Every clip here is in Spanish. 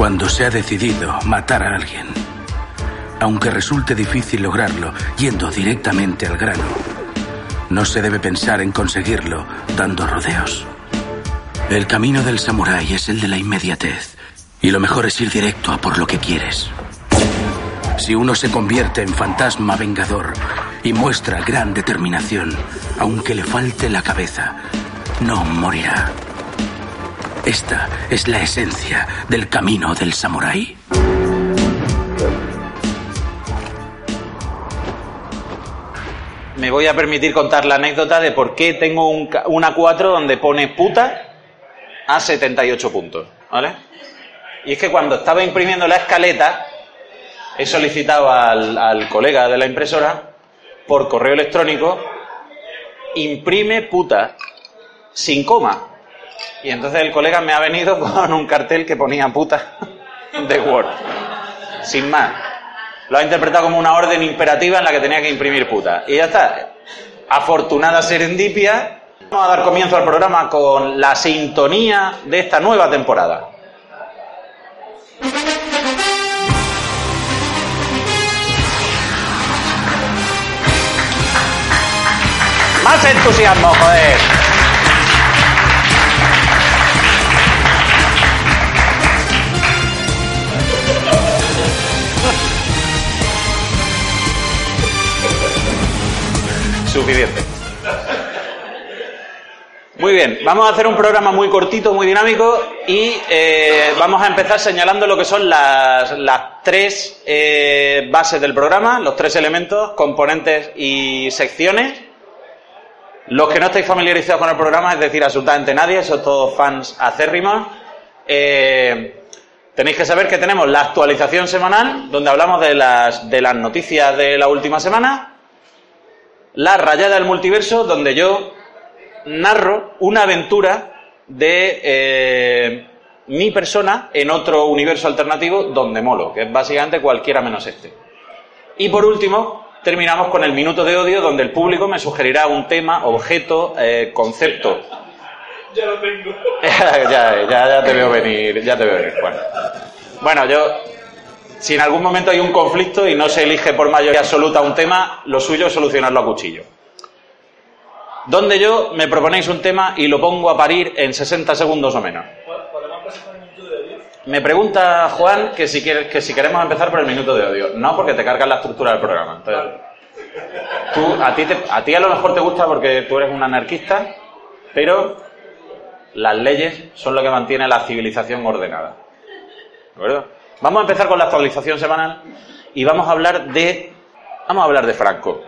Cuando se ha decidido matar a alguien, aunque resulte difícil lograrlo yendo directamente al grano, no se debe pensar en conseguirlo dando rodeos. El camino del samurái es el de la inmediatez, y lo mejor es ir directo a por lo que quieres. Si uno se convierte en fantasma vengador y muestra gran determinación, aunque le falte la cabeza, no morirá. Esta es la esencia del camino del samurái. Me voy a permitir contar la anécdota de por qué tengo un, una 4 donde pone puta a 78 puntos, ¿vale? Y es que cuando estaba imprimiendo la escaleta, he solicitado al, al colega de la impresora por correo electrónico imprime puta sin coma. Y entonces el colega me ha venido con un cartel que ponía puta de Word. Sin más. Lo ha interpretado como una orden imperativa en la que tenía que imprimir puta. Y ya está. Afortunada serendipia. Vamos a dar comienzo al programa con la sintonía de esta nueva temporada. Más entusiasmo, joder. Suficiente. Muy bien, vamos a hacer un programa muy cortito, muy dinámico y eh, vamos a empezar señalando lo que son las, las tres eh, bases del programa, los tres elementos, componentes y secciones. Los que no estáis familiarizados con el programa, es decir, absolutamente nadie, son todos fans acérrimos. eh, tenéis que saber que tenemos la actualización semanal, donde hablamos de las, de las noticias de la última semana. La rayada del multiverso, donde yo narro una aventura de eh, mi persona en otro universo alternativo donde molo, que es básicamente cualquiera menos este. Y por último, terminamos con el minuto de odio, donde el público me sugerirá un tema, objeto, eh, concepto. Ya lo tengo. ya, ya, ya te veo venir, ya te veo venir. Bueno, bueno, yo, si en algún momento hay un conflicto y no se elige por mayoría absoluta un tema, lo suyo es solucionarlo a cuchillo. Donde yo me proponéis un tema y lo pongo a parir en 60 segundos o menos. ¿Podemos presentar un minuto de 10? Me pregunta Juan que si, que si queremos empezar por el minuto de odio. No, porque te cargas la estructura del programa. Entonces, tú, a, ti te- a ti a lo mejor te gusta porque tú eres un anarquista, pero las leyes son lo que mantiene la civilización ordenada. ¿De acuerdo? Vamos a empezar con la actualización semanal y vamos a hablar de. Vamos a hablar de Franco.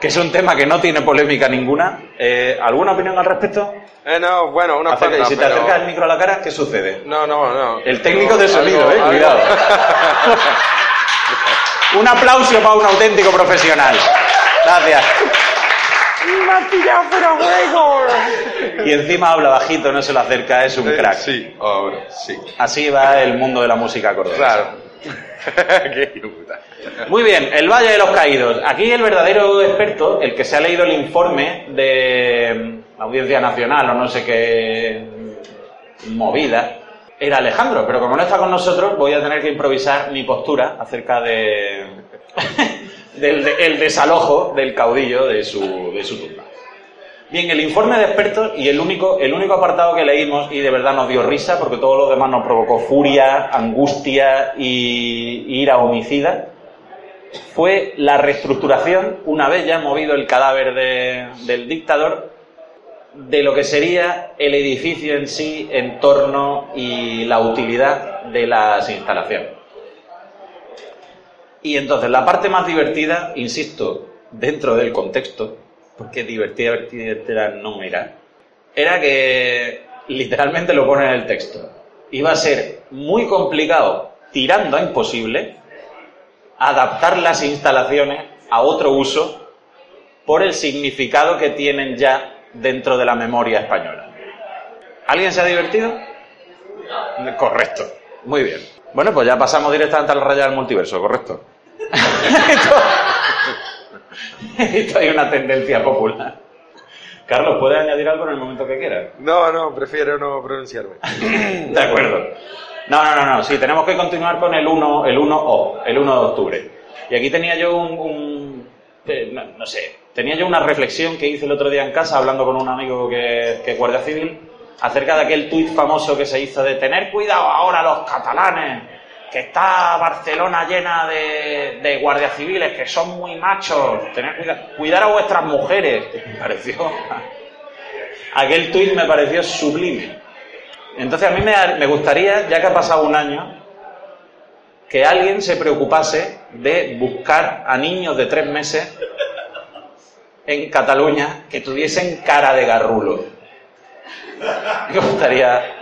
Que es un tema que no tiene polémica ninguna. Eh, ¿Alguna opinión al respecto? Eh, no, bueno, una Acerca- si te pero- acercas el micro a la cara, ¿qué sucede? No, no, no. El técnico de Algo- sonido, algo- eh, algo- cuidado. Un aplauso para un auténtico profesional. Gracias. ¡Me has pillado fuera de juego! Y encima habla bajito, no se lo acerca, es un Eh, crack. Sí, ahora, sí. Así va el mundo de la música cordobesa. Claro. Muy bien, el Valle de los Caídos. Aquí el verdadero experto, el que se ha leído el informe de la Audiencia Nacional o no sé qué movida, era Alejandro, pero como no está con nosotros, voy a tener que improvisar mi postura acerca de del de- el desalojo del caudillo de su, de su tumba. Bien, el informe de expertos y el único, el único apartado que leímos y de verdad nos dio risa, porque todo lo demás nos provocó furia, angustia y, y ira homicida, fue la reestructuración, una vez ya movido el cadáver de- del dictador, de lo que sería el edificio en sí, entorno y la utilidad de las instalaciones. Y entonces la parte más divertida, insisto, dentro del contexto, porque divertida, divertida no era, era que literalmente lo pone en el texto, iba a ser muy complicado, tirando a imposible, adaptar las instalaciones a otro uso por el significado que tienen ya dentro de la memoria española. ¿Alguien se ha divertido? Correcto. Muy bien. Bueno, pues ya pasamos directamente al raya del multiverso, correcto. Esto, hay una tendencia popular. Carlos, ¿puedes añadir algo en el momento que quieras? No, no, prefiero no pronunciarme. De acuerdo. No, no, no, no. Sí, tenemos que continuar con el 1, el 1O, el 1 de octubre. Y aquí tenía yo un, un- eh, no, no sé, tenía yo una reflexión que hice el otro día en casa hablando con un amigo que, que es guardia civil acerca de aquel tuit famoso que se hizo de tener cuidado ahora los catalanes, que está Barcelona llena de, de guardias civiles que son muy machos, cuidar a vuestras mujeres. Me pareció, aquel tuit me pareció sublime. Entonces a mí me gustaría, ya que ha pasado un año, que alguien se preocupase de buscar a niños de tres meses en Cataluña que tuviesen cara de garrulo. Me gustaría.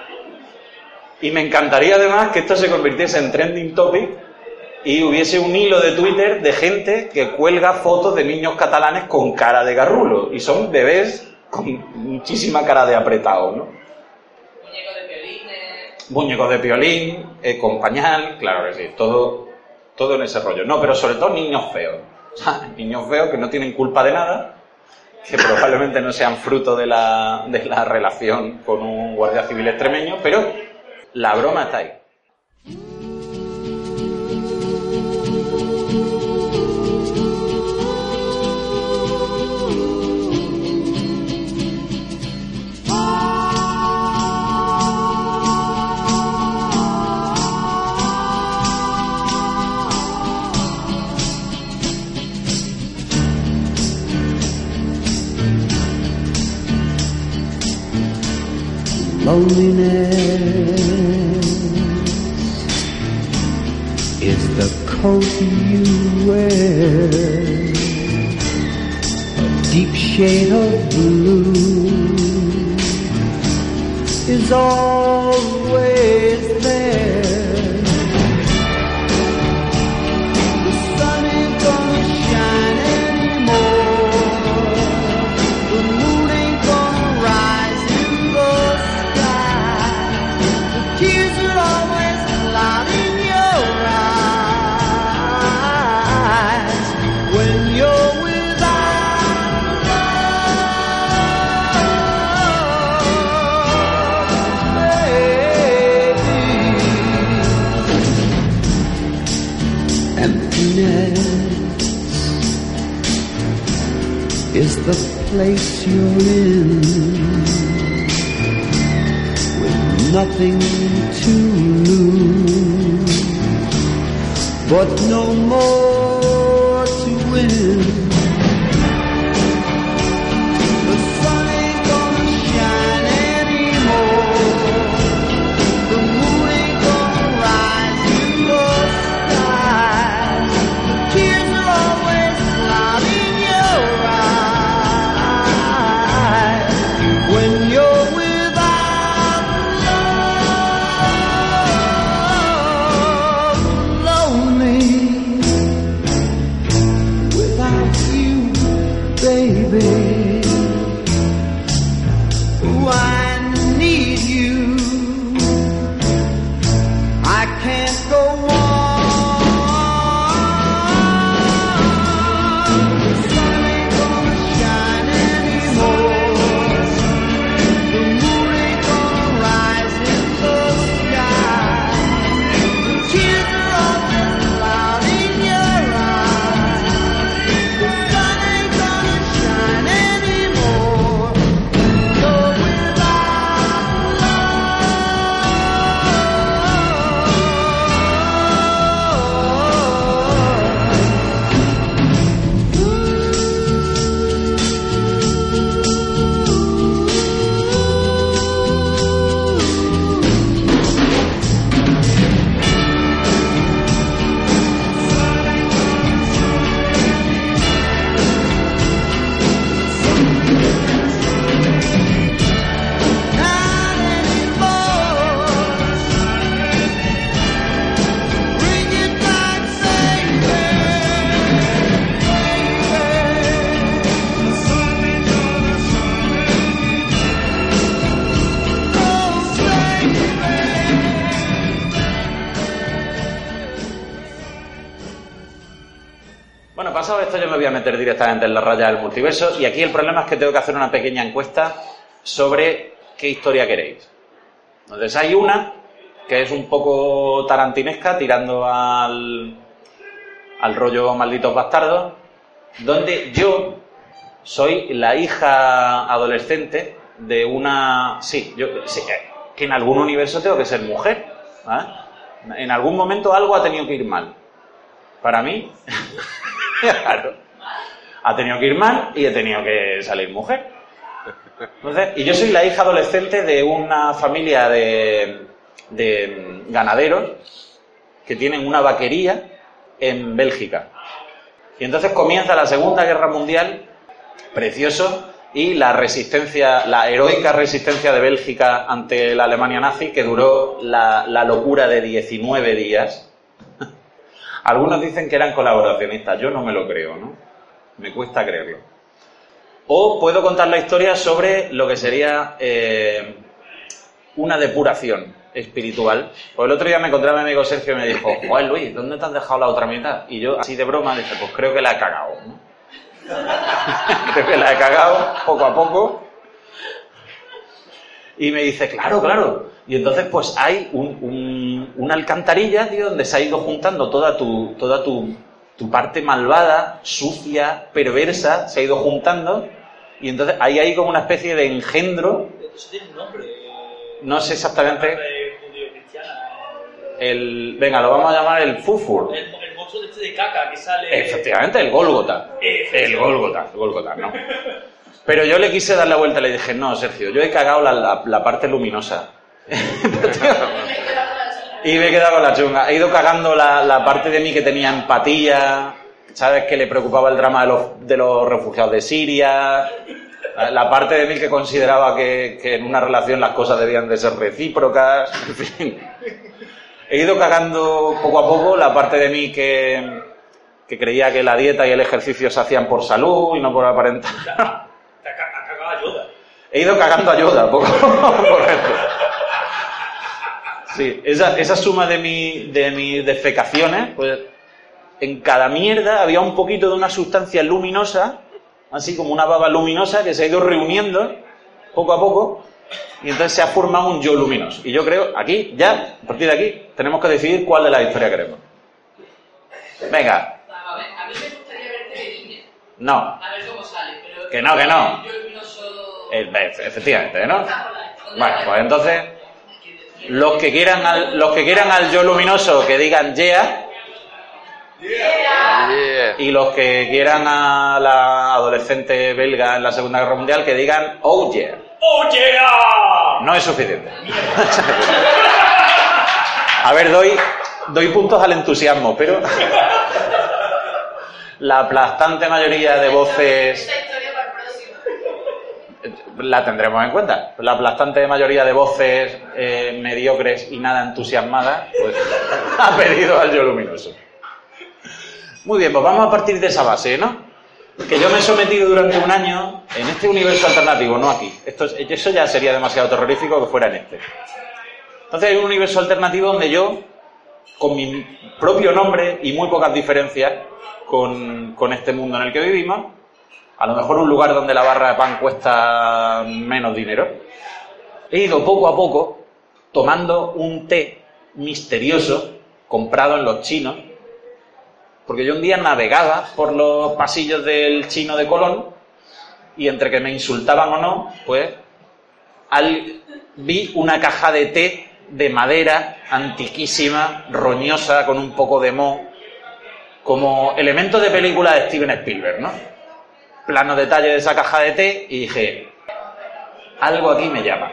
Y me encantaría además que esto se convirtiese en trending topic y hubiese un hilo de Twitter de gente que cuelga fotos de niños catalanes con cara de garrulo. Y son bebés con muchísima cara de apretado, ¿no? muñecos de violín, eh, con pañal, claro que sí, todo, todo en ese rollo. No, pero sobre todo niños feos. Niños feos que no tienen culpa de nada, que probablemente no sean fruto de la, de la relación con un guardia civil extremeño, pero la broma está ahí. Loneliness coat you wear, a deep shade of blue is always place you're in with nothing to lose, but no more to win. Me voy a meter directamente en la raya del multiverso y aquí el problema es que tengo que hacer una pequeña encuesta sobre qué historia queréis. Entonces hay una que es un poco tarantinesca, tirando al, al rollo malditos bastardos, donde yo soy la hija adolescente de una... Sí, yo eh, que en algún universo tengo que ser mujer. En algún momento algo ha tenido que ir mal. Para mí, claro, ha tenido que ir mal y he tenido que salir mujer. Entonces, y yo soy la hija adolescente de una familia de, de ganaderos que tienen una vaquería en Bélgica. Y entonces comienza la Segunda Guerra Mundial, precioso, y la resistencia, la heroica resistencia de Bélgica ante la Alemania nazi, que duró la, la locura de 19 días. Algunos dicen que eran colaboracionistas, yo no me lo creo, ¿no? Me cuesta creerlo. O puedo contar la historia sobre lo que sería eh, una depuración espiritual. Pues el otro día me encontré a mi amigo Sergio y me dijo, Juan Luis, ¿dónde te has dejado la otra mitad? Y yo, así de broma, dije, pues creo que la he cagado. ¿no? creo que la he cagado poco a poco. Y me dice, claro, claro. Y entonces, pues hay un, un- una alcantarilla, tío, donde se ha ido juntando toda tu, toda tu, tu parte malvada, sucia, perversa, se ha ido juntando. Y entonces ahí hay como una especie de engendro, Eso tiene un nombre. no sé exactamente, el, venga, lo vamos a llamar el fufur. El, el monstruo de este de caca que sale. Efectivamente, el Gólgota. El Gólgota, el Gólgota, no. Pero yo le quise dar la vuelta y le dije, no, Sergio, yo he cagado la, la- la parte luminosa. Y me he quedado con la chunga. He ido cagando la, la parte de mí que tenía empatía, ¿sabes? Que le preocupaba el drama de los, de los refugiados de Siria. La parte de mí que consideraba que, que en una relación las cosas debían de ser recíprocas. En fin. He ido cagando poco a poco la parte de mí que, que creía que la dieta y el ejercicio se hacían por salud y no por aparentar. Te ha, ca- ha cagado a Yoda. He ido cagando ayuda, poco correcto. Sí, esa, esa suma de, mi, de mis defecaciones, pues en cada mierda había un poquito de una sustancia luminosa, así como una baba luminosa que se ha ido reuniendo poco a poco y entonces se ha formado un yo luminoso. Y yo creo, aquí, ya, a partir de aquí, tenemos que decidir cuál de las historias queremos. Venga, a ver, a mí me gustaría verte de niña, no, a ver cómo sale, pero... Que no, que no. Yo luminoso... eh, efectivamente, ¿no? Está por ahí. ¿Dónde Bueno, pues entonces, los que quieran al, los que quieran al yo luminoso que digan yeah, Yeah. y los que quieran a la adolescente belga en la Segunda Guerra Mundial que digan oh yeah. ¡Oh, yeah! No es suficiente. A ver, doy, doy puntos al entusiasmo, pero la aplastante mayoría de voces Esta historia para el próximo. La tendremos en cuenta. La aplastante mayoría de voces eh, mediocres y nada entusiasmadas, pues ha pedido al yo luminoso. Muy bien, pues vamos a partir de esa base, ¿no? Que yo me he sometido durante un año en este universo alternativo, no aquí. Esto, es- eso ya sería demasiado terrorífico que fuera en este. Entonces hay un universo alternativo donde yo, con mi propio nombre y muy pocas diferencias con, con este mundo en el que vivimos, a lo mejor un lugar donde la barra de pan cuesta menos dinero. He ido poco a poco tomando un té misterioso comprado en los chinos, porque yo un día navegaba por los pasillos del chino de Colón y entre que me insultaban o no, pues al- vi una caja de té de madera antiquísima, roñosa, con un poco de moho, como elemento de película de Steven Spielberg, ¿no? Plano detalle de esa caja de té y dije, algo aquí me llama.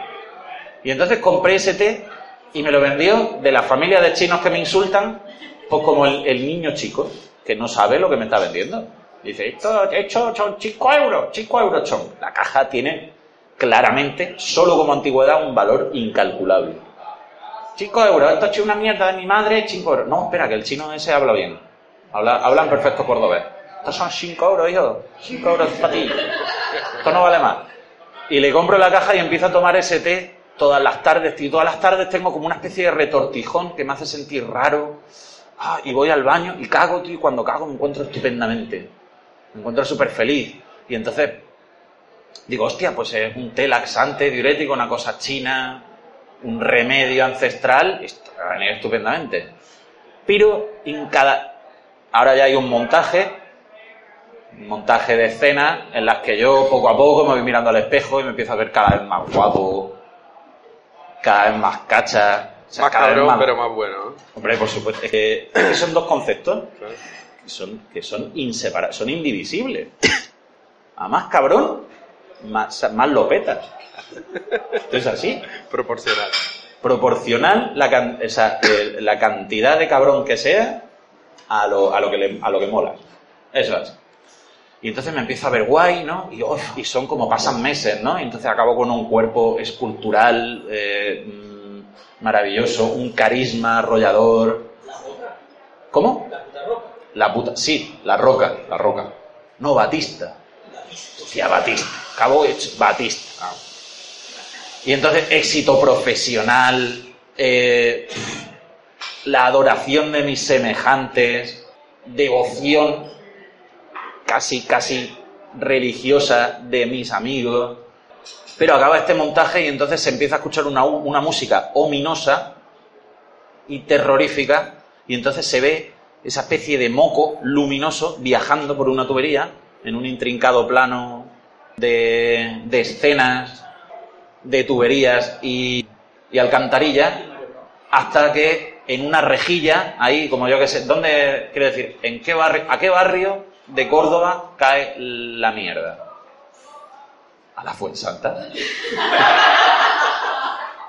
Y entonces compré ese té y me lo vendió de la familia de chinos que me insultan, pues como el, niño chico, que no sabe lo que me está vendiendo. Dice, esto, esto son 5 euros, 5 euros son. La caja tiene claramente, solo como antigüedad, un valor incalculable. 5 euros, esto es una mierda de mi madre, 5 euros. No, espera, que el chino ese habla bien. Habla, habla en perfecto cordobés. Estos son 5 euros, hijo. 5 euros para ti. Esto no vale más. Y le compro la caja y empiezo a tomar ese té todas las tardes. Y todas las tardes tengo como una especie de retortijón que me hace sentir raro. Ah, y voy al baño y cago, tío, y cuando cago me encuentro estupendamente. Me encuentro súper feliz. Y entonces digo, hostia, pues es un té laxante, diurético, una cosa china, un remedio ancestral, esto va a venir estupendamente. Pero en cada... Ahora ya hay un montaje, montaje de escenas en las que yo poco a poco me voy mirando al espejo y me empiezo a ver cada vez más guapo, cada vez más cacha. o sea, Más cabrón, más- pero más bueno. ¿no? Hombre, por supuesto. Es que, es que son dos conceptos que son, que son inseparables, son indivisibles. A más cabrón, más, más lo petas. Esto es así. Proporcional. Proporcional la, can- o sea, la cantidad de cabrón que sea a lo, a lo, que, le- a lo que mola. Eso es. Y entonces me empiezo a ver guay, ¿no? Y, uf, y son como pasan meses, ¿no? Y entonces acabo con un cuerpo escultural eh, mm, maravilloso, un carisma arrollador. ¿Cómo? La puta, sí, la roca, la roca. No, Batista. Hostia, Batista. Acabo hecho Batista. Ah. Y entonces éxito profesional, eh, la adoración de mis semejantes, devoción casi, casi religiosa de mis amigos. Pero acaba este montaje y entonces se empieza a escuchar una, una música ominosa y terrorífica y entonces se ve esa especie de moco luminoso viajando por una tubería en un intrincado plano de, de escenas, de tuberías y, y alcantarillas hasta que en una rejilla, ahí como yo que sé, ¿dónde, quiero decir, en qué barrio, a qué barrio de Córdoba cae la mierda? A la Fuensanta.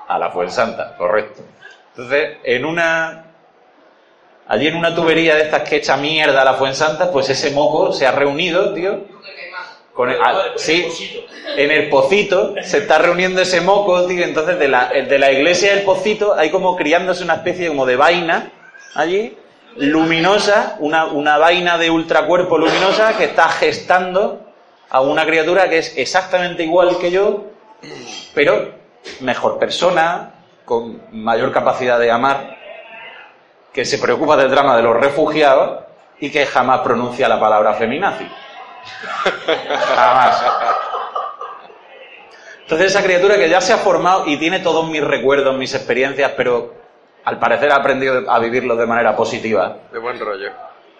A la Fuensanta, correcto. Entonces, en una. Allí en una tubería de estas que echa mierda a la Fuensanta, pues ese moco se ha reunido, tío. Con ah, sí, en el pocito se está reuniendo ese moco, tío. Entonces, de la, de la iglesia del pocito hay como criándose una especie como de vaina allí, luminosa, una, una vaina de ultracuerpo luminosa que está gestando a una criatura que es exactamente igual que yo, pero mejor persona, con mayor capacidad de amar, que se preocupa del drama de los refugiados y que jamás pronuncia la palabra feminazi. Jamás. Entonces esa criatura que ya se ha formado y tiene todos mis recuerdos, mis experiencias, pero al parecer ha aprendido a vivirlo de manera positiva, De buen rollo.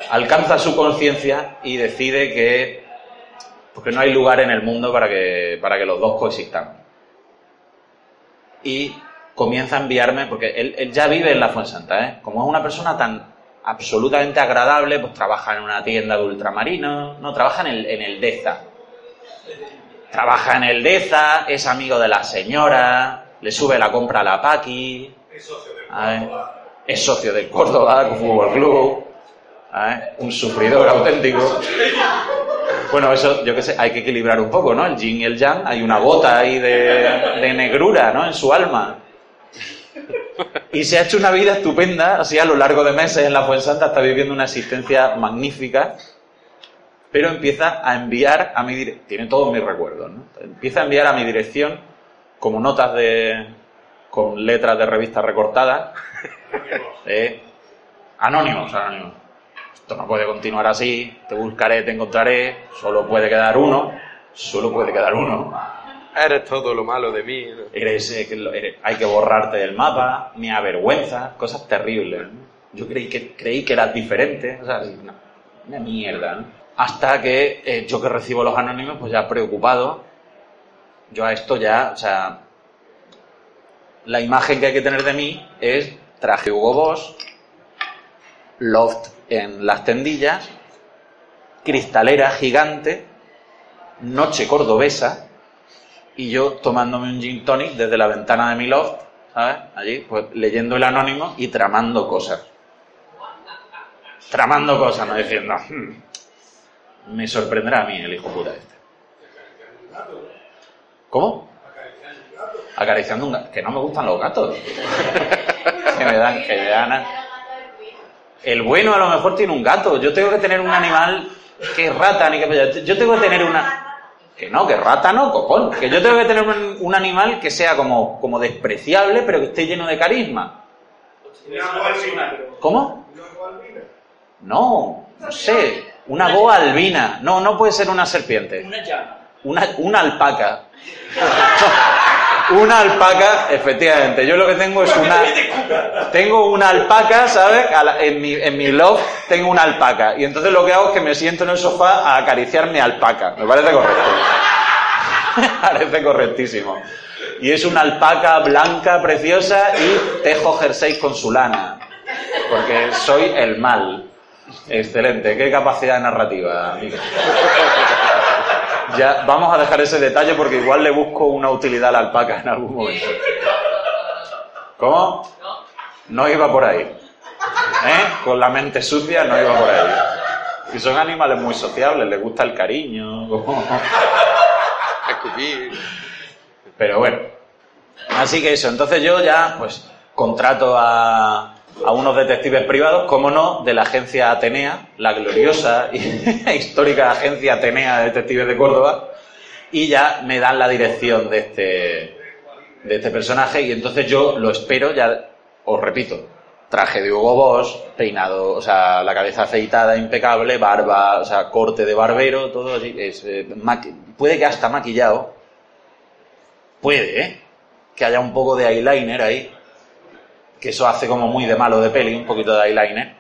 alcanza su conciencia y decide que porque no hay lugar en el mundo para que, para que los dos coexistan. Y comienza a enviarme, porque él, él ya vive en la Fuensanta, ¿eh? Como es una persona tan absolutamente agradable, pues trabaja en una tienda de ultramarinos, no, trabaja en el, en el DEZA. Trabaja en el DEZA, es amigo de la señora, le sube la compra a la Paqui. Ver, es socio del Córdoba Fútbol Club. a ver, un sufridor auténtico. Bueno, eso, yo qué sé, hay que equilibrar un poco, ¿no? El yin y el yang, hay una gota ahí de, de negrura, ¿no? En su alma. Y se ha hecho una vida estupenda, así a lo largo de meses en la Fuensanta está viviendo una existencia magnífica, pero empieza a enviar a mi dirección, tiene todos mis recuerdos, ¿no? Empieza a enviar a mi dirección como notas de, con letras de revistas recortadas, eh, anónimos, anónimos. Esto no puede continuar así, te buscaré, te encontraré, solo puede quedar uno, solo puede quedar uno. Eres todo lo malo de mí. ¿no? Eres, eh, eres- hay que borrarte del mapa, me avergüenza, cosas terribles. ¿no? Yo creí que, creí que eras diferente, o sea, una mierda. ¿no? Hasta que eh, yo que recibo los anónimos, pues ya preocupado, yo a esto ya, o sea, la imagen que hay que tener de mí es traje Hugo Boss, loft en las tendillas, cristalera gigante, noche cordobesa, y yo tomándome un gin tonic desde la ventana de mi loft, ¿sabes? Allí, pues leyendo el anónimo y tramando cosas. Tramando cosas, no diciendo, "Hmm, me sorprenderá a mí el hijo puta este. ¿Cómo? Acariciando un gato. Que no me gustan los gatos. que me dan, que me dan El bueno a lo mejor tiene un gato. Yo tengo que tener un animal que es rata, ni que yo tengo que tener una. Que no, que rata no, copón. Que yo tengo que tener un, un animal que sea como, como despreciable, pero que esté lleno de carisma. ¿Cómo? No, no sé. Una boa albina. No, no puede ser una serpiente. Una llama. Una, una alpaca. una alpaca, efectivamente. Yo lo que tengo es una. Tengo una alpaca, ¿sabes? En mi, en mi loft tengo una alpaca. Y entonces lo que hago es que me siento en el sofá a acariciar mi alpaca. Me parece correcto. Parece correctísimo. Y es una alpaca blanca, preciosa, y tejo jersey con su lana. Porque soy el mal. Excelente. Qué capacidad narrativa, amigo. Ya, vamos a dejar ese detalle porque igual le busco una utilidad a la alpaca en algún momento. ¿Cómo? No iba por ahí. ¿Eh? Con la mente sucia no iba por ahí. Y son animales muy sociables, les gusta el cariño. Pero bueno. Así que eso, entonces yo ya, pues, contrato a, a unos detectives privados, como no, de la agencia Atenea, la gloriosa y histórica agencia Atenea de Detectives de Córdoba, y ya me dan la dirección de este, de este personaje, y entonces yo lo espero, ya os repito, traje de Hugo Boss, peinado, o sea, la cabeza afeitada impecable, barba, o sea, corte de barbero, todo así, es, eh, puede que hasta maquillado, puede, ¿eh? Que haya un poco de eyeliner ahí, que eso hace como muy de malo de peli, un poquito de eyeliner,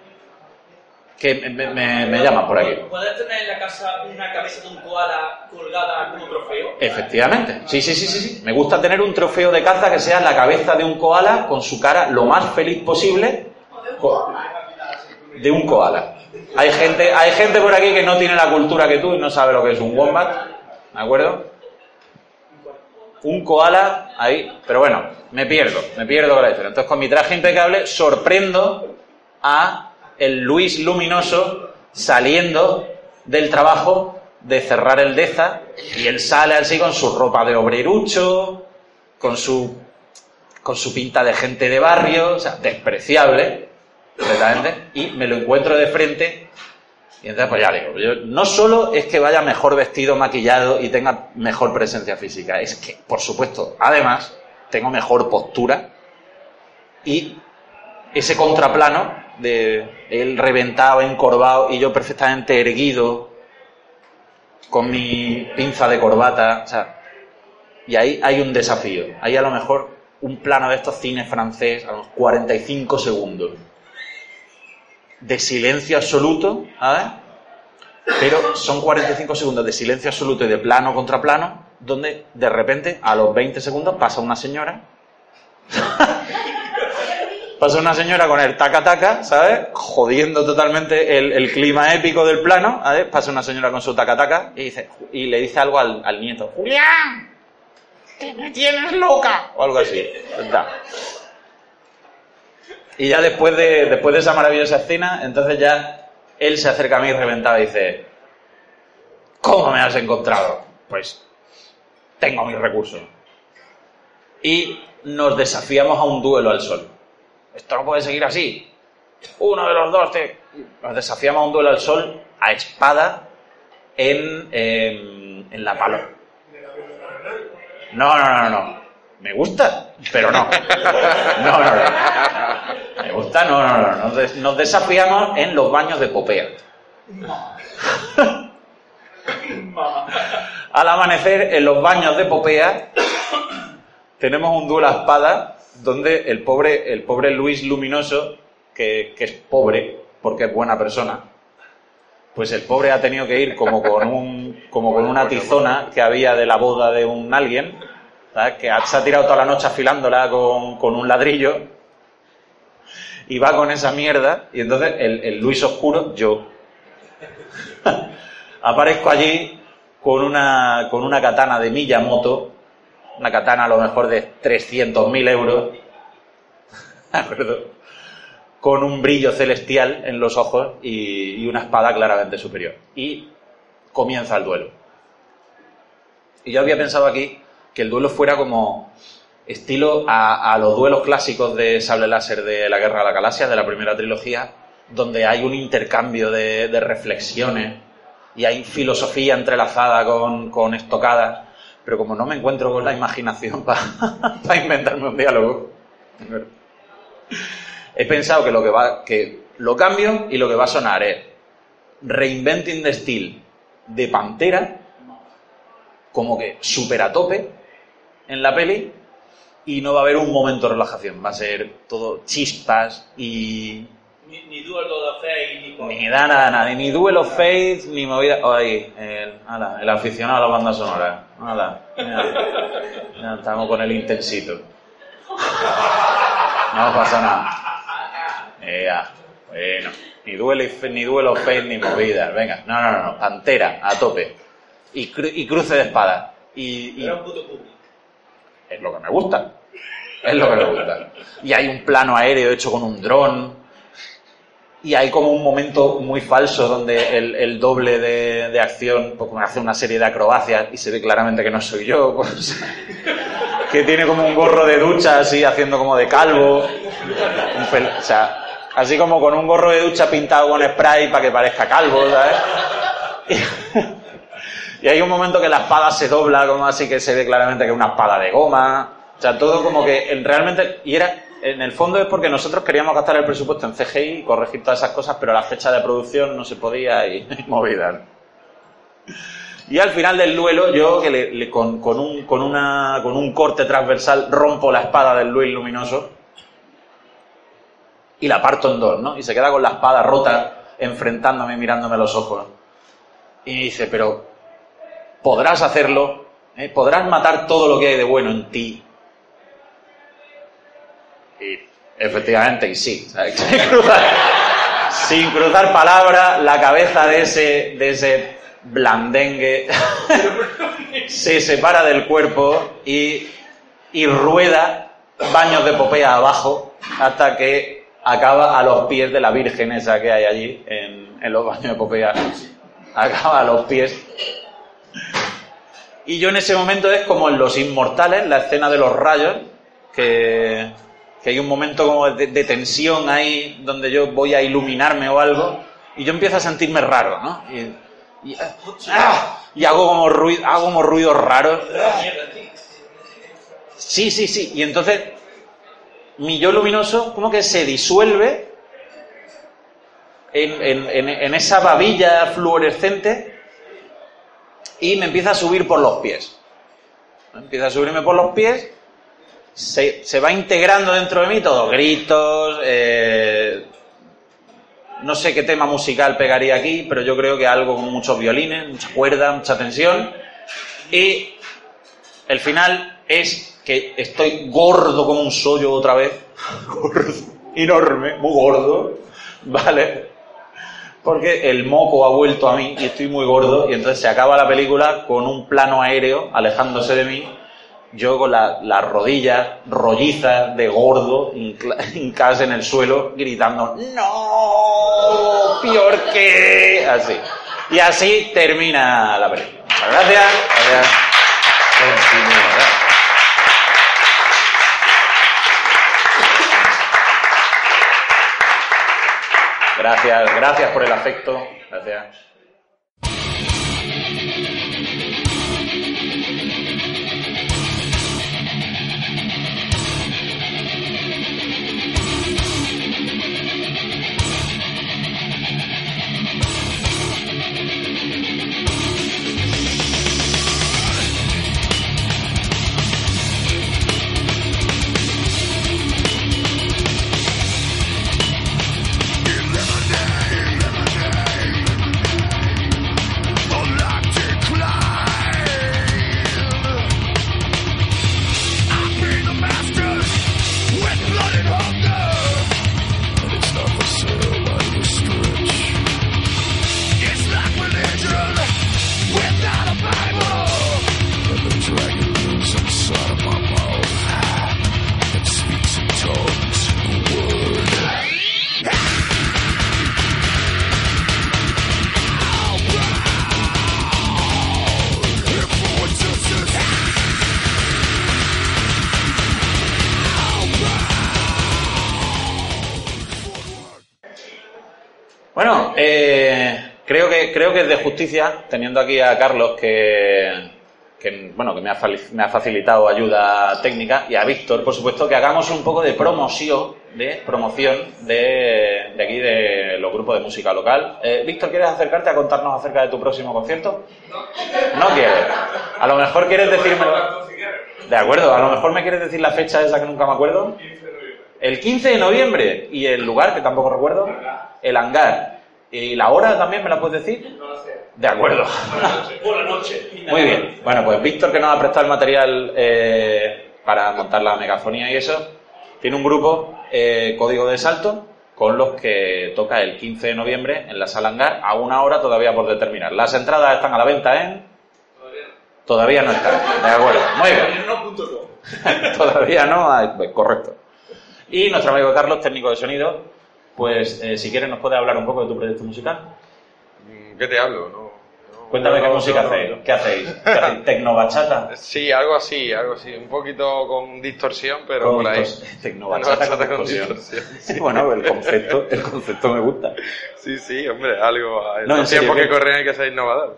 que me, me- me- me llama por aquí. ¿Puedes tener en la casa una cabeza de un koala colgada como trofeo? Efectivamente, sí, sí, sí, sí, sí. Me gusta tener un trofeo de caza que sea la cabeza de un koala con su cara lo más feliz posible. De un koala. Hay gente, hay gente por aquí que no tiene la cultura que tú y no sabe lo que es un wombat, ¿de acuerdo? Un koala ahí, pero bueno, me pierdo, me pierdo con la historia. Entonces con mi traje impecable sorprendo a el Luis Luminoso saliendo del trabajo de cerrar el Deza y él sale así con su ropa de obrerucho, con su con su pinta de gente de barrio, o sea, despreciable, completamente, y me lo encuentro de frente y entonces pues ya digo, yo, no solo es que vaya mejor vestido, maquillado y tenga mejor presencia física, es que, por supuesto, además, tengo mejor postura y ese contraplano de él reventado, encorvado y yo perfectamente erguido con mi pinza de corbata, o sea, y ahí hay un desafío. Ahí a lo mejor un plano de estos cines francés a los 45 segundos de silencio absoluto, ¿sabes? Pero son 45 segundos de silencio absoluto y de plano contra plano, donde de repente a los 20 segundos pasa una señora Pasa una señora con el taca taca, ¿sabes? Jodiendo totalmente el, el clima épico del plano. Pasa una señora con su taca taca y, dice, y le dice algo al, nieto. ¡Julián! ¡Que me tienes loca! O algo así. Y ya después de, después de esa maravillosa escena, entonces ya él se acerca a mí reventado y dice, ¿cómo me has encontrado? Pues tengo mis recursos. Y nos desafiamos a un duelo al sol. Esto no puede seguir así. Uno de los dos te... Nos desafiamos a un duelo al sol a espada en, en, en la palo. No, no, no, no. Me gusta, pero no. No, no, no. Me gusta, no, no, no. Nos, des- nos desafiamos en los baños de Popea. Al amanecer, en los baños de Popea, tenemos un duelo a espada donde el pobre, el pobre Luis Luminoso, que, es pobre porque es buena persona, pues el pobre ha tenido que ir como con, un, como con una tizona que había de la boda de un alguien, que se ha tirado toda la noche afilándola con, con un ladrillo y va con esa mierda y entonces el Luis Oscuro, yo, aparezco allí con una, con una katana de Miyamoto, una katana a lo mejor de 300.000 euros. Con un brillo celestial en los ojos y, una espada claramente superior. Y comienza el duelo. Y yo había pensado aquí que el duelo fuera como estilo a, los duelos clásicos de sable láser de la Guerra de la Galaxia, de la primera trilogía, donde hay un intercambio de reflexiones y hay filosofía entrelazada con, con estocadas, pero como no me encuentro con la imaginación para inventarme un diálogo, he pensado que lo que va, que lo cambio y lo que va a sonar es Reinventing the Steel de Pantera, como que súper a tope en la peli, y no va a haber un momento de relajación, va a ser todo chispas y Ni, ni Duel of the Fate, ni por- ni da nada, nada, ni Duel of Faith, ni movida. Ahí, el, ala, el aficionado a la banda sonora. Ala. Ya estamos con el intensito. No pasa nada. Bueno, ni Duel, of- ni Duel of Faith, ni movidas. Venga, no, no, no, no, pantera, a tope. Y, cru- y cruce de espada. Y, y es lo que me gusta. Es lo que me gusta. Y hay un plano aéreo hecho con un dron. Y hay como un momento muy falso donde el, el doble de, de acción pues, hace una serie de acrobacias y se ve claramente que no soy yo. pues, que tiene como un gorro de ducha así haciendo como de calvo. Un pel- o sea, así como con un gorro de ducha pintado con spray para que parezca calvo, ¿sabes? Y hay un momento que la espada se dobla, como así que se ve claramente que es una espada de goma. O sea, todo como que en- realmente. Y era. En el fondo es porque nosotros queríamos gastar el presupuesto en CGI y corregir todas esas cosas, pero la fecha de producción no se podía y, y. Y al final del duelo, yo que le- con, un, con, una, con un corte transversal rompo la espada del Luis Luminoso y la parto en dos, ¿no? Y se queda con la espada rota, enfrentándome mirándome a los ojos. Y dice, pero podrás hacerlo, ¿eh? podrás matar todo lo que hay de bueno en ti. Y efectivamente, y sí. ¿sabes? Sin cruzar, sin cruzar palabra, la cabeza de ese, de ese blandengue se separa del cuerpo y, y rueda baños de popea abajo hasta que acaba a los pies de la virgen esa que hay allí en, en los baños de popea. Acaba a los pies y yo en ese momento es como en Los Inmortales, la escena de los rayos, que, que hay un momento como de, tensión ahí donde yo voy a iluminarme o algo y yo empiezo a sentirme raro, ¿no? Y, y, ¡ah! hago como ruido, hago como ruidos raros. Sí, sí, sí. Y entonces mi yo luminoso como que se disuelve en- en- en esa babilla fluorescente y me empieza a subir por los pies. Empieza a subirme por los pies, se, se va integrando dentro de mí todo, gritos, eh, no sé qué tema musical pegaría aquí, pero yo creo que algo con muchos violines, mucha cuerda, mucha tensión. Y el final es que estoy gordo como un sollo otra vez, gordo, enorme, muy gordo, ¿vale? porque el moco ha vuelto a mí y estoy muy gordo. Y entonces se acaba la película con un plano aéreo alejándose de mí, yo con la- las rodillas rollizas de gordo hincadas en el suelo gritando ¡No! ¡Peor que! Así. Y así termina la película. Gracias. Gracias. Gracias, gracias por el afecto. Gracias. Creo, que, es de justicia, teniendo aquí a Carlos, que, que, bueno, que me ha, fali- me ha facilitado ayuda técnica, y a Víctor, por supuesto, que hagamos un poco de promoción, de promoción de, de aquí, de los grupos de música local. Eh, Víctor, ¿quieres acercarte a contarnos acerca de tu próximo concierto? No quieres. A lo mejor quieres decirme... De acuerdo, a lo mejor me quieres decir la fecha esa que nunca me acuerdo. El 15 de noviembre. ¿Y el lugar, que tampoco recuerdo? El hangar. ¿Y la hora también me la puedes decir? De acuerdo. Por la noche. Muy bien. Bueno, pues Víctor, que nos ha prestado el material eh, para montar la megafonía y eso, tiene un grupo, eh, Código de Salto, con los que toca el 15 de noviembre en la sala hangar a una hora todavía por determinar. Las entradas están a la venta en... Todavía no están. De acuerdo. Muy bien. Todavía no, ah, pues, correcto. Y nuestro amigo Carlos, técnico de sonido, pues eh, si quieres nos puede hablar un poco de tu proyecto musical. Mm, ¿Qué te hablo? No, no, Cuéntame qué música hacéis. ¿Qué hacéis? ¿Qué hacéis? ¿Tecnobachata? Sí, algo así, algo así. Un poquito con distorsión, pero Con por ahí. Tecnobachata con con distorsión. distorsión. bueno, el concepto, el concepto me gusta. Sí, sí, hombre, algo. No, en serio, que corren hay que ser innovador.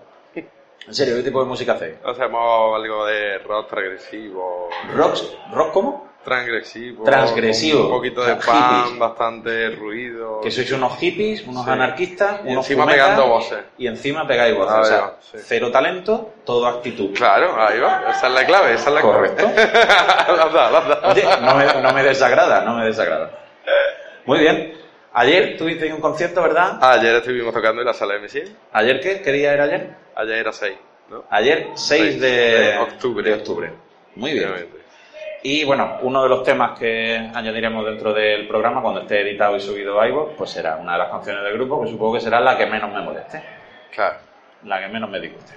En serio, ¿qué tipo de música hacéis? Hacemos algo de rock transgresivo. ¿Rock? ¿Rock cómo? Transgresivo. Transgresivo. Un poquito de O sea, pan, hippies. bastante ruido. Que sois unos hippies, unos Sí. anarquistas, Y unos encima pegando voces. Y encima pegáis voces. O sea, sí. cero talento, todo actitud. Claro, ahí va. Esa es la clave, esa es la Correcto. clave. da. Oye, no me, no me desagrada, no me desagrada. Muy bien. Ayer tuviste un concierto, ¿verdad? Ayer estuvimos tocando en la sala de misil. ¿Ayer qué? ¿Qué día era ayer? Ayer era 6, ¿no? Ayer 6 Seis de, de octubre. de octubre. Muy bien. Y bueno, uno de los temas que añadiremos dentro del programa cuando esté editado y subido a iVoox, pues será una de las canciones del grupo, que supongo que será la que menos me moleste, Claro. la que menos me disguste.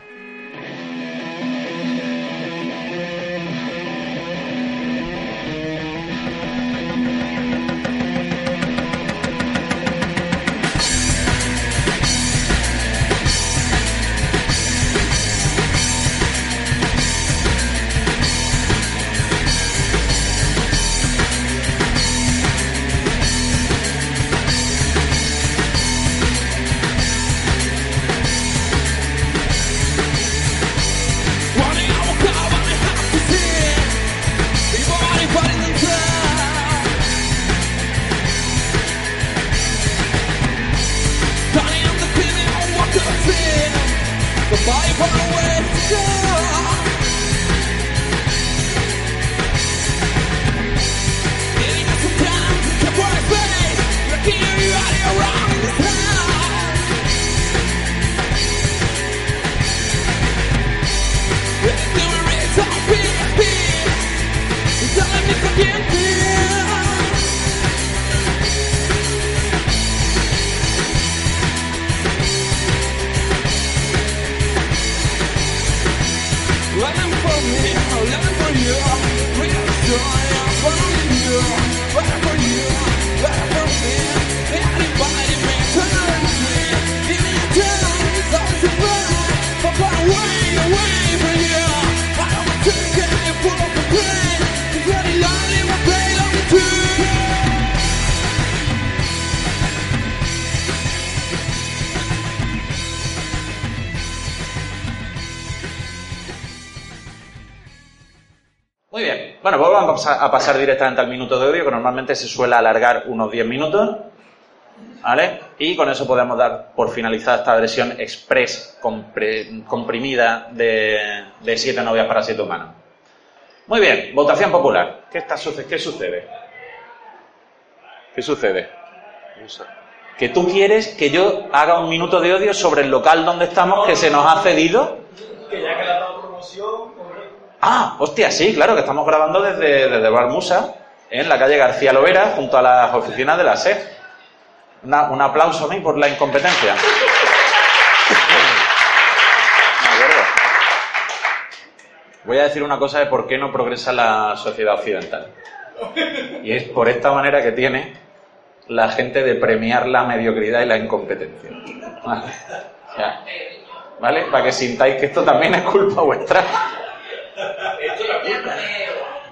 A pasar, directamente al minuto de audio, que normalmente se suele alargar unos 10 minutos. ¿Vale? Y con eso podemos dar por finalizada esta versión express compre- comprimida de, de Siete novias para siete humanos. Muy bien, votación popular. ¿Qué, está, ¿Qué sucede? ¿Qué sucede? Que tú quieres que yo haga un minuto de odio sobre el local donde estamos que se nos ha cedido. Que ya que le has dado promoción, Ah, hostia, sí, claro, que estamos grabando desde, desde Balmusa, en la calle García Lovera, junto a las oficinas de la SED. Una- un aplauso a mí por la incompetencia. Voy a decir una cosa de por qué no progresa la sociedad occidental. Y es por esta manera que tiene la gente de premiar la mediocridad y la incompetencia. Vale. ¿Vale? Para que sintáis que esto también es culpa vuestra.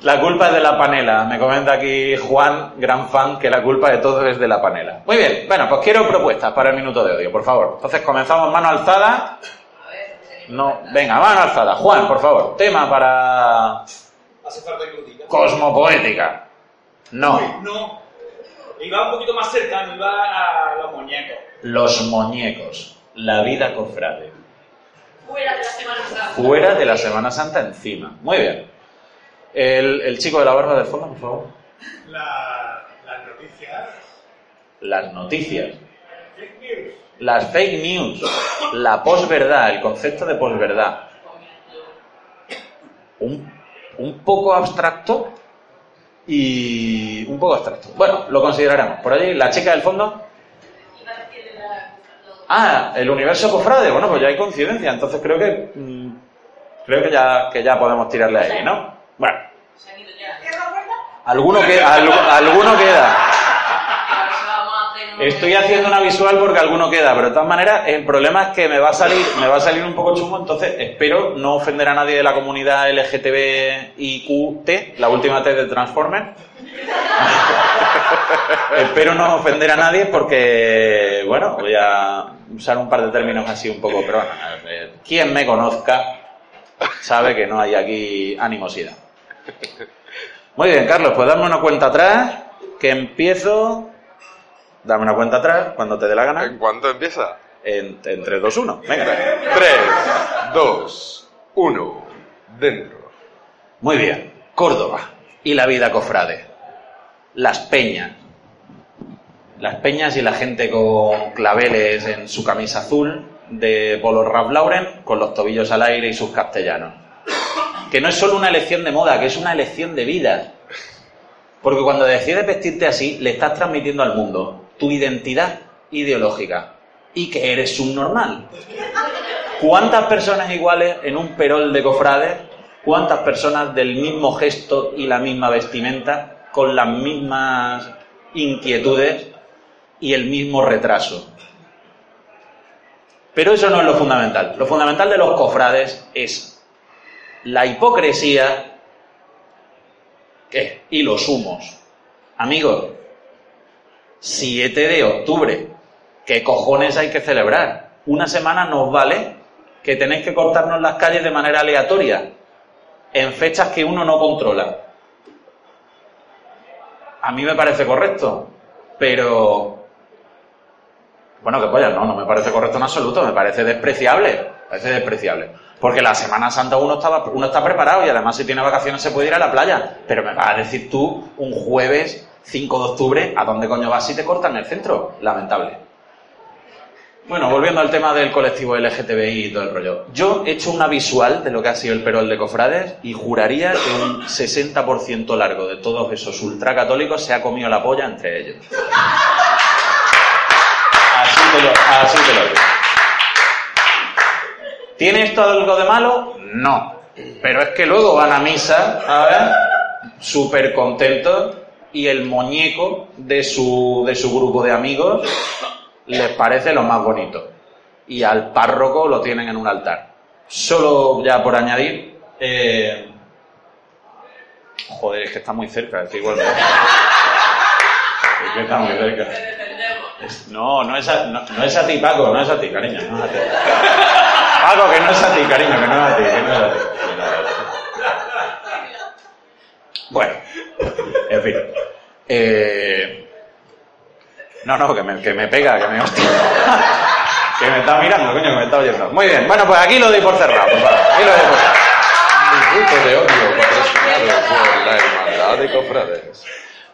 La culpa es de la panela. Me comenta aquí Juan, gran fan, que la culpa de todo es de la panela. Muy bien, bueno, pues quiero propuestas para el minuto de odio, por favor. Entonces comenzamos mano alzada. A ver, No. Venga, mano alzada. Juan, por favor. Tema para Hace falta. Cosmopoética. No. No. Iba un poquito más cercano, iba a los muñecos. Los muñecos. La vida cofrade. Fuera de la Semana Santa. Fuera de la Semana Santa encima. Muy bien. El, el chico de la barba del fondo, por favor. La, las noticias. Las noticias. Fake news. Las fake news. La posverdad. El concepto de posverdad. Un, un poco abstracto y un poco abstracto. Bueno, lo consideraremos. Por allí, la chica del fondo. Ah, el universo cofrade. Bueno, pues ya hay coincidencia. Entonces creo que mm, creo que ya que ya podemos tirarle ahí, ¿no? Bueno, alguno queda, al- alguno queda. Estoy haciendo una visual porque alguno queda, pero de todas maneras el problema es que me va a salir, me va a salir un poco chungo, entonces espero no ofender a nadie de la comunidad LGTBIQT, la última T de Transformer. espero no ofender a nadie porque, bueno, voy a usar un par de términos así un poco, pero bueno, eh, quien me conozca sabe que no hay aquí animosidad. Muy bien, Carlos, pues dame una cuenta atrás, que empiezo... Dame una cuenta atrás, cuando te dé la gana. ¿En cuánto empieza? En, en 3, 2, 1. Venga. 3, 2, 1. Dentro. Muy bien. Córdoba. Y la vida cofrade. Las peñas. Las peñas y la gente con claveles en su camisa azul de Polo Ralph Lauren con los tobillos al aire y sus castellanos. Que no es solo una elección de moda, que es una elección de vida. Porque cuando decides vestirte así, le estás transmitiendo al mundo tu identidad ideológica y que eres subnormal. ¿Cuántas personas iguales en un perol de cofrades? ¿Cuántas personas del mismo gesto y la misma vestimenta, con las mismas inquietudes y el mismo retraso? Pero eso no es lo fundamental. Lo fundamental de los cofrades es la hipocresía ¿qué? y los humos. Amigos, 7 de octubre, ¿qué cojones hay que celebrar? Una semana nos vale que tenéis que cortarnos las calles de manera aleatoria, en fechas que uno no controla. A mí me parece correcto, pero... Bueno, que pollas, no, no me parece correcto en absoluto, me parece despreciable, me parece despreciable. Porque la Semana Santa uno, estaba, uno está preparado y además si tiene vacaciones se puede ir a la playa. Pero me vas a decir tú un jueves 5 de octubre, ¿a dónde coño vas si te cortan el centro? Lamentable. Bueno, volviendo al tema del colectivo LGTBI y todo el rollo. Yo he hecho una visual de lo que ha sido el perol de cofrades y juraría que un 60% largo de todos esos ultracatólicos se ha comido la polla entre ellos. Así te lo, así te lo digo. ¿Tiene esto algo de malo? No. Pero es que luego van a misa, a súper contentos y el muñeco de su, de su grupo de amigos les parece lo más bonito. Y al párroco lo tienen en un altar. Solo ya por añadir, eh, joder, es que está muy cerca, es que igual. Es que está muy cerca. No, no es, a, no, no es a ti, Paco, no es a ti, cariño, no es a ti. Paco, que no es a ti, cariño, que no es a ti, que no es a ti. Bueno, en fin. Eh, no, no, que me, que me pega, que me hostia. que me está mirando, coño, que me está oyendo. Muy bien, bueno, pues aquí lo doy por cerrado, por favor. Aquí lo doy por cerrado. Minuto de odio por la Hermandad de Cofrades.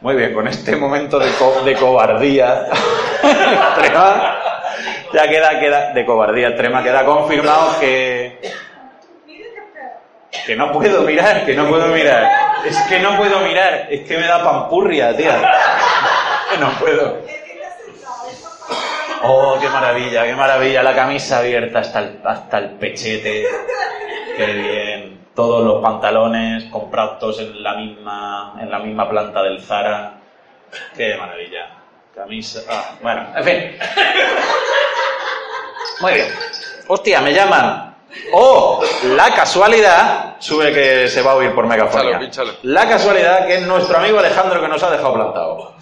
Muy bien, con este momento de, co- de cobardía extrema, ya queda, queda, de cobardía extrema, queda confirmado que, que no puedo mirar, que no puedo mirar. Es que no puedo mirar, es que me da pampurria, tía. No puedo. Oh, qué maravilla, qué maravilla, la camisa abierta hasta el, hasta el pechete. Qué bien. Todos los pantalones comprados en la misma, en la misma planta del Zara. Qué maravilla. Camisa. ah, bueno, en fin. Muy bien. Hostia, me llaman. Oh, la casualidad. Sube que se va a oír por megafonía. Pínchalo, pínchalo. La casualidad que es nuestro amigo Alejandro que nos ha dejado plantado.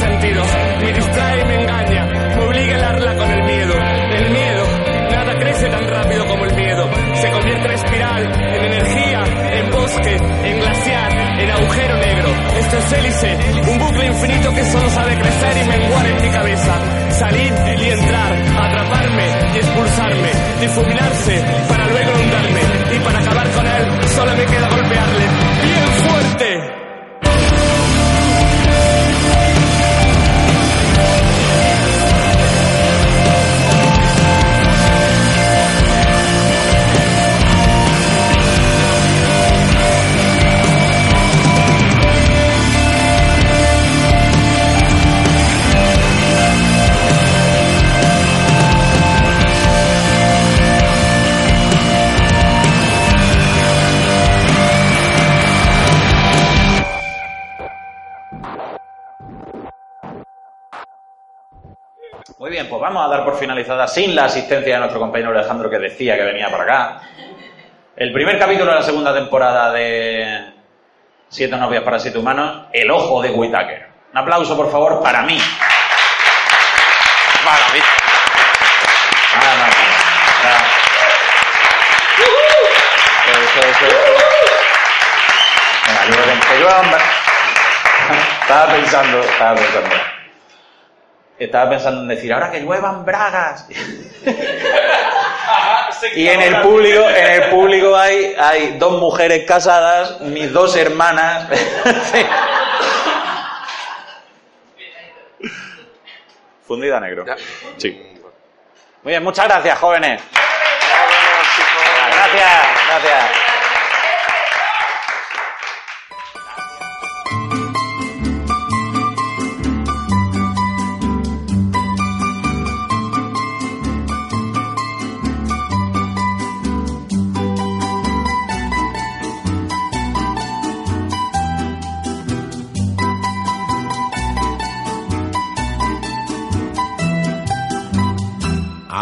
Me distrae y me engaña, me obliga a helarla con el miedo. El miedo, nada crece tan rápido como el miedo. Se convierte en espiral, en energía, en bosque, en glaciar, en agujero negro. Esto es hélice, un bucle infinito que solo sabe crecer y menguar en mi cabeza. Salir y entrar, atraparme y expulsarme, difuminarse para luego inundarme. Y para acabar con él, solo me queda golpearle sin la asistencia de nuestro compañero Alejandro que decía que venía para acá, el primer capítulo de la segunda temporada de Siete novias para siete humanos, El ojo de Whitaker. Un aplauso, por favor, para mí. Para mí. Nada más. Nada. Venga, Estaba pensando, estaba pensando. Estaba pensando en decir, ahora que lluevan bragas. Y en el público, en el público hay, hay dos mujeres casadas, mis dos hermanas. Fundida a negro. Sí. Muy bien, muchas gracias, jóvenes. Gracias, gracias.